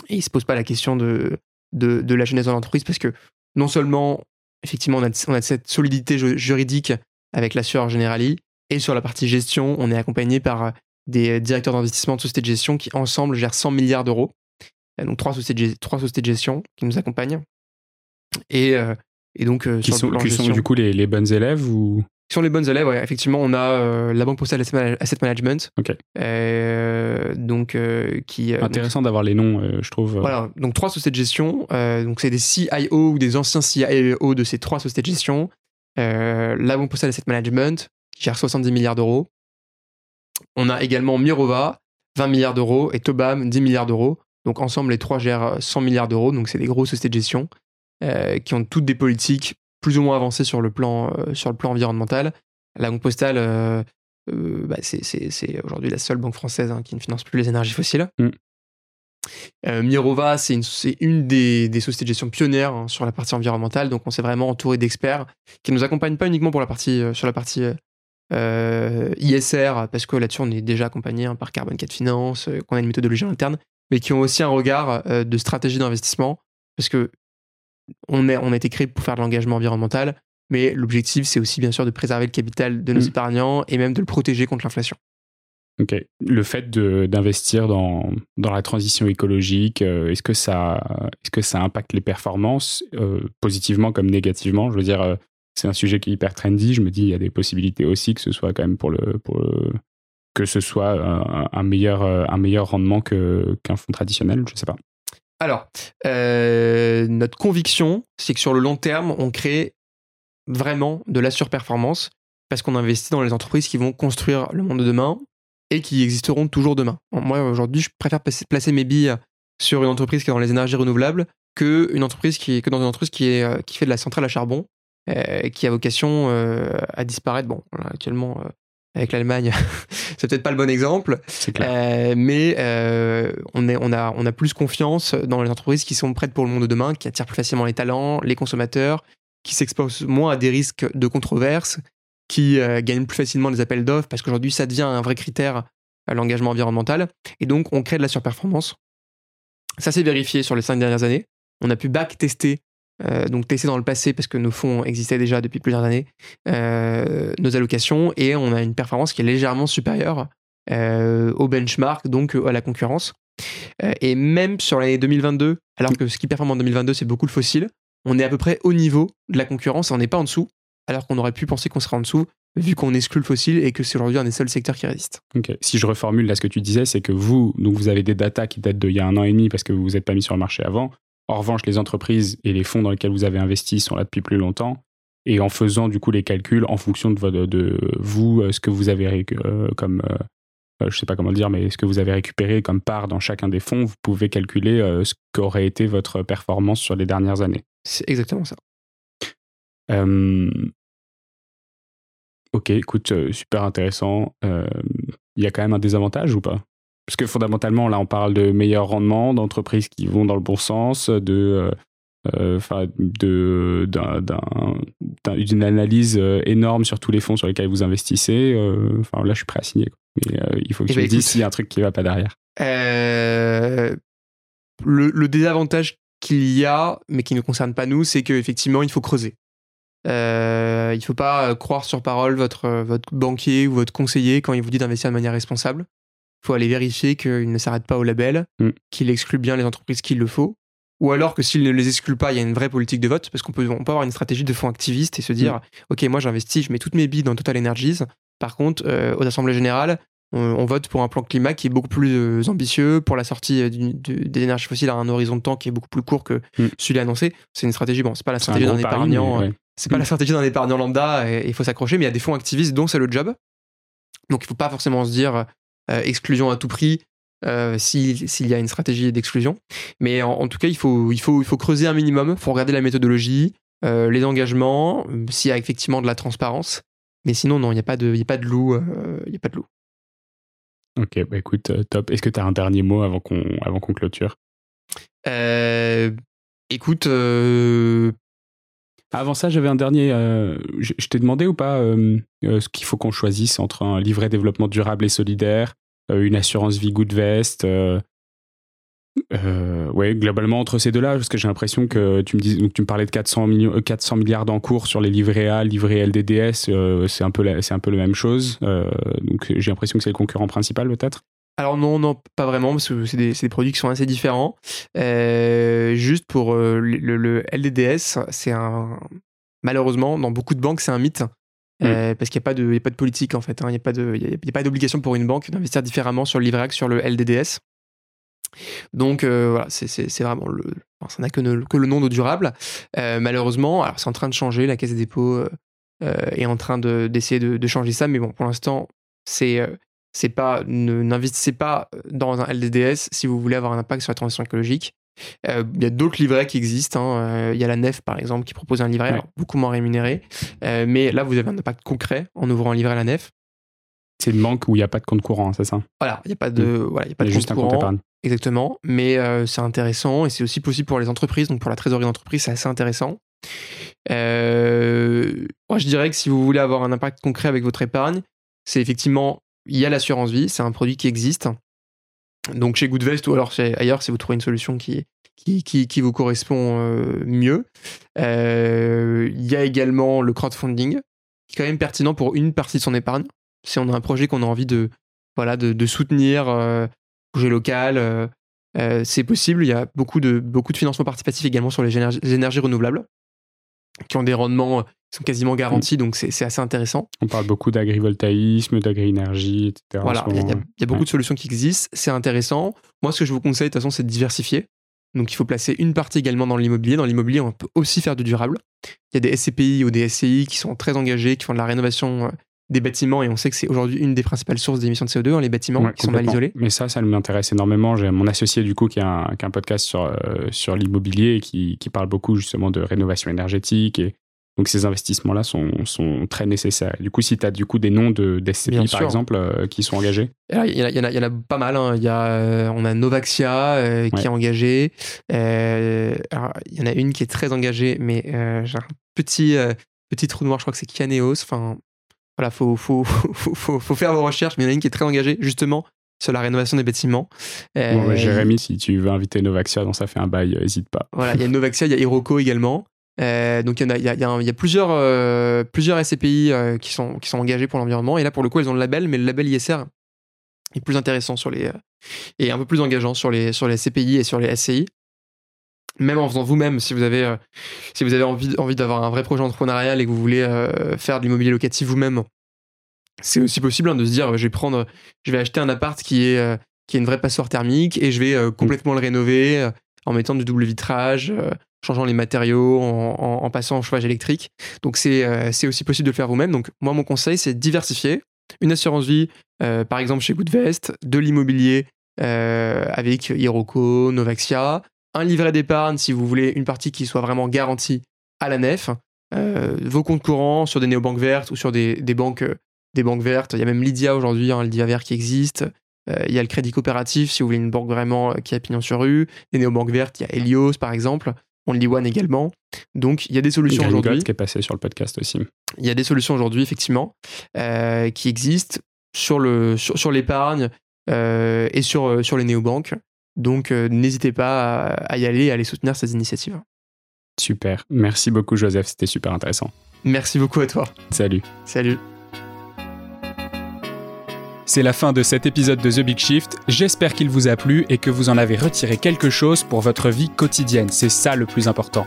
Et ils ne se posent pas la question de, de, de la jeunesse de l'entreprise parce que non seulement, effectivement, on a, on a cette solidité juridique avec l'assureur Generali, et sur la partie gestion, on est accompagné par euh, des euh, directeurs d'investissement de sociétés de gestion qui ensemble gèrent 100 milliards d'euros. Euh, donc trois sociétés, de, trois sociétés de gestion qui nous accompagnent. Et, et donc, qui, sont, qui sont, du coup les, les, bonnes élèves ou? Qui sont les bonnes élèves, ouais. Effectivement, on a la Banque Postale Asset Management. Ok. donc, qui. Intéressant d'avoir les noms, je trouve. Voilà. Donc, trois sociétés de gestion. donc, c'est des CIO ou des anciens CIO de ces trois sociétés de gestion. la Banque Postale Asset Management, qui gère 70 milliards d'euros. On a également Mirova, 20 milliards d'euros, et Tobam, 10 milliards d'euros. Donc ensemble, les trois gèrent 100 milliards d'euros. Donc c'est des grosses sociétés de gestion euh, qui ont toutes des politiques plus ou moins avancées sur le plan, euh, sur le plan environnemental. La Banque Postale, euh, bah, c'est aujourd'hui la seule banque française hein, qui ne finance plus les énergies fossiles. Mm. Mirova, c'est une, une des, des, sociétés de gestion pionnières hein, sur la partie environnementale, donc on s'est vraiment entouré d'experts qui nous accompagnent pas uniquement pour la partie, sur la partie euh, ISR, parce que là-dessus, on est déjà accompagné hein, par Carbon 4 Finance, euh, qu'on a une méthodologie interne, mais qui ont aussi un regard euh, de stratégie d'investissement, parce que on, est, on a été créé pour faire de l'engagement environnemental, mais l'objectif, c'est aussi bien sûr de préserver le capital de nos mm. épargnants et même de le protéger contre l'inflation. Ok. Le fait d'investir dans, dans, la transition écologique, est-ce que, ça, est -ce que ça impacte les performances positivement comme négativement? Je veux dire, c'est un sujet qui est hyper trendy. Je me dis, il y a des possibilités aussi que ce soit quand même pour le, pour que ce soit un, meilleur, un meilleur rendement qu'un fonds traditionnel. Je ne sais pas. Alors, euh, notre conviction, c'est que sur le long terme, on crée vraiment de la surperformance parce qu'on investit dans les entreprises qui vont construire le monde de demain et qui existeront toujours demain. Moi, aujourd'hui, je préfère placer mes billes sur une entreprise qui est dans les énergies renouvelables que, une entreprise qui est, que dans une entreprise qui, est, euh, qui fait de la centrale à charbon euh, qui a vocation euh, à disparaître. Bon, actuellement, euh, avec l'Allemagne, c'est peut-être pas le bon exemple, mais on, est, on, a, on a plus confiance dans les entreprises qui sont prêtes pour le monde de demain, qui attirent plus facilement les talents, les consommateurs, qui s'exposent moins à des risques de controverses, qui gagnent plus facilement des appels d'offres, parce qu'aujourd'hui, ça devient un vrai critère à l'engagement environnemental. Et donc, on crée de la surperformance. Ça s'est vérifié sur les cinq dernières années. On a pu back-tester euh, donc tester dans le passé parce que nos fonds existaient déjà depuis plusieurs années, euh, nos allocations, et on a une performance qui est légèrement supérieure euh, au benchmark, donc à la concurrence. et même sur l'année 2022, alors que ce qui performe en 2022, c'est beaucoup le fossile, on est à peu près au niveau de la concurrence, on n'est pas en dessous, alors qu'on aurait pu penser qu'on serait en dessous, vu qu'on exclut le fossile et que c'est aujourd'hui un des seuls secteurs qui résiste. Si je reformule là ce que tu disais, c'est que vous, donc vous avez des datas qui datent d'il y a un an et demi parce que vous vous êtes pas mis sur le marché avant. En revanche, les entreprises et les fonds dans lesquels vous avez investi sont là depuis plus longtemps. Et en faisant du coup les calculs en fonction de, de vous, euh, ce que vous avez euh, comme, euh, je sais pas comment le dire, mais ce que vous avez récupéré comme part dans chacun des fonds, vous pouvez calculer ce qu'aurait été votre performance sur les dernières années. C'est exactement ça. ok, écoute, super intéressant. Il y a quand même un désavantage ou pas? Parce que fondamentalement, là, on parle de meilleur rendement, d'entreprises qui vont dans le bon sens, de, euh, euh d'une analyse euh, énorme sur tous les fonds sur lesquels vous investissez. Enfin, là, je suis prêt à signer. Mais il faut que Eh tu ben, me dises s'il y a un truc qui va pas derrière. Euh, le, le désavantage qu'il y a, mais qui ne concerne pas nous, c'est qu'effectivement, il faut creuser. Il ne faut pas croire sur parole votre, votre banquier ou votre conseiller quand il vous dit d'investir de manière responsable. Il faut aller vérifier qu'il ne s'arrête pas au label, Mm. qu'il exclut bien les entreprises qu'il le faut. Ou alors que s'il ne les exclut pas, il y a une vraie politique de vote, parce qu'on peut, on peut avoir une stratégie de fonds activiste et se dire, OK, moi j'investis, je mets toutes mes billes dans Total Energies. Par contre, euh, aux assemblées générales, on, on vote pour un plan climat qui est beaucoup plus euh, ambitieux, pour la sortie euh, du- du- des énergies fossiles à un horizon de temps qui est beaucoup plus court que Mm. celui annoncé. C'est une stratégie, bon, c'est pas la stratégie d'un épargnant. ouais. C'est pas Mm. la stratégie d'un épargnant lambda et il faut s'accrocher, mais il y a des fonds activistes dont c'est le job. Donc il faut pas forcément se dire exclusion à tout prix euh, si- s'il y a une stratégie d'exclusion. Mais en, en tout cas, il faut, il, faut, il faut creuser un minimum, il faut regarder la méthodologie, euh, les engagements, euh, s'il y a effectivement de la transparence. Mais sinon, non, il n'y a, pas de- y a pas de loup. euh, y a pas de loup. Ok, bah écoute, euh, top. Est-ce que tu as un dernier mot avant qu'on avant qu'on clôture? Euh, écoute, euh, Avant ça, j'avais un dernier. euh, je je t'ai demandé ou pas euh, euh, ce qu'il faut qu'on choisisse entre un livret développement durable et solidaire, euh, une assurance vie Good Vest. euh, euh, ouais, globalement entre ces deux-là, parce que j'ai l'impression que tu me dis, donc tu me parlais de 400 millions, euh, 400 milliards d'encours sur les livrets A, livrets LDDS, euh, c'est un peu la, c'est un peu la même chose. euh, donc j'ai l'impression que c'est le concurrent principal peut-être. Alors non, non, pas vraiment, parce que c'est des, produits qui sont assez différents. Euh, juste pour euh, le, le LDDS, c'est un... Malheureusement, dans beaucoup de banques, c'est un mythe. Euh, Parce qu'il n'y a, pas de- a pas de politique, en fait. hein. Il n'y a pas de- d'obligation pour une banque d'investir différemment sur le livret A sur le LDDS. Donc euh, voilà, c'est- vraiment le... ça n'a que, que le nom de durable. Euh, malheureusement, c'est en train de changer, la Caisse des dépôts est en train de- d'essayer de, de changer ça, mais bon, pour l'instant, c'est... c'est pas n'investissez pas dans un LDDS si vous voulez avoir un impact sur la transition écologique. Euh, Il y a d'autres livrets qui existent. hein. Euh, Il y a la Nef par exemple qui propose un livret Ouais. alors, beaucoup moins rémunéré, Euh, mais là vous avez un impact concret en ouvrant un livret à la Nef. C'est une banque où il n'y a pas de compte courant, c'est ça? Voilà, il n'y a pas de voilà, il y a pas Il y de juste compte un compte courant. épargne. Exactement, mais c'est intéressant et c'est aussi possible pour les entreprises, donc pour la trésorerie d'entreprise, c'est assez intéressant. Moi, je dirais que si vous voulez avoir un impact concret avec votre épargne, c'est effectivement, il y a l'assurance vie, c'est un produit qui existe. Donc chez Goodvest ou alors ailleurs, si vous trouvez une solution qui, vous correspond euh, mieux. Euh, Il y a également le crowdfunding, qui est quand même pertinent pour une partie de son épargne. Si on a un projet qu'on a envie de, soutenir, euh, projet local, c'est possible. Il y a beaucoup de, beaucoup de financement participatif également sur les énergies renouvelables, qui ont des rendements euh, qui sont quasiment garantis, donc c'est assez intéressant. On parle beaucoup d'agrivoltaïsme, d'agri-énergie, etc. Voilà, il y, a- y beaucoup Ouais. de solutions qui existent, c'est intéressant. Moi, ce que je vous conseille, de toute façon, c'est de diversifier. Donc, il faut placer une partie également dans l'immobilier. Dans l'immobilier, on peut aussi faire du durable. Il y a des SCPI ou des SCI qui sont très engagés, qui font de la rénovation euh, des bâtiments, et on sait que c'est aujourd'hui une des principales sources d'émissions de CO2, hein, les bâtiments Ouais, qui sont mal isolés. Mais ça, ça m'intéresse énormément. J'ai mon associé, du coup, qui a un, qui a un podcast sur, euh, sur l'immobilier qui, qui parle beaucoup, justement, de rénovation énergétique. Et donc, ces investissements-là sont, sont très nécessaires. Et du coup, si tu as, du coup, des noms de, par sûr. exemple, euh, qui sont engagés? Il y, en a- pas mal. hein. Il y a, euh, on a Novaxia qui Ouais. est engagée. Alors, il y en a une qui est très engagée, mais j'ai un petit, petit trou noir, je crois que c'est Kianeos. Enfin, voilà, faut, faut, faut, faut, faire vos recherches, mais il y en a une qui est très engagée justement sur la rénovation des bâtiments. Euh, Bon, ouais, Jérémy, si tu veux inviter Novaxia dans Ça fait un bail, n'hésite pas. Voilà, il y a Novaxia, il y a Hiroko également. Euh, donc il y a, il y a, il y a un- il y a plusieurs, euh, plusieurs SCPI euh, qui, sont, qui sont engagés pour l'environnement. Et là, pour le coup, elles ont le label, mais le label ISR est plus intéressant sur les, euh, et un peu plus engageant sur les, sur les SCPI et sur les SCI. Même en faisant vous-même, si vous avez, euh, si vous avez envie, envie d'avoir un vrai projet entrepreneurial et que vous voulez euh, faire de l'immobilier locatif vous-même, c'est aussi possible hein, de se dire je vais prendre, je vais acheter un appart qui est, euh, qui est une vraie passoire thermique et je vais euh, complètement le rénover en mettant du double vitrage, changeant les matériaux, en, en- en passant au chauffage électrique. Donc c'est c'est aussi possible de le faire vous-même. Donc moi mon conseil c'est diversifier. Une assurance vie, par exemple chez Goodvest, de l'immobilier avec Hiroko, Novaxia, un livret d'épargne si vous voulez une partie qui soit vraiment garantie à la nef, euh, vos comptes courants sur des néobanques vertes ou sur des, des banques, euh, des banques vertes. Il y a même Lydia aujourd'hui, un Lydia vert qui existe. Euh, il y a le crédit coopératif si vous voulez une banque vraiment qui a pignon sur rue. Des néobanques vertes, il y a Helios par exemple. Only One également. Donc il y a des solutions aujourd'hui. Gold qui est passé sur le podcast aussi. Il y a des solutions aujourd'hui, effectivement, qui existent. sur le sur, sur l'épargne et sur sur les néobanques. Donc n'hésitez pas à, à, y aller et à aller soutenir ces initiatives. Super. Merci beaucoup Joseph, c'était super intéressant. Merci beaucoup à toi. Salut. Salut. C'est la fin de cet épisode de The Big Shift. J'espère qu'il vous a plu et que vous en avez retiré quelque chose pour votre vie quotidienne. C'est ça le plus important.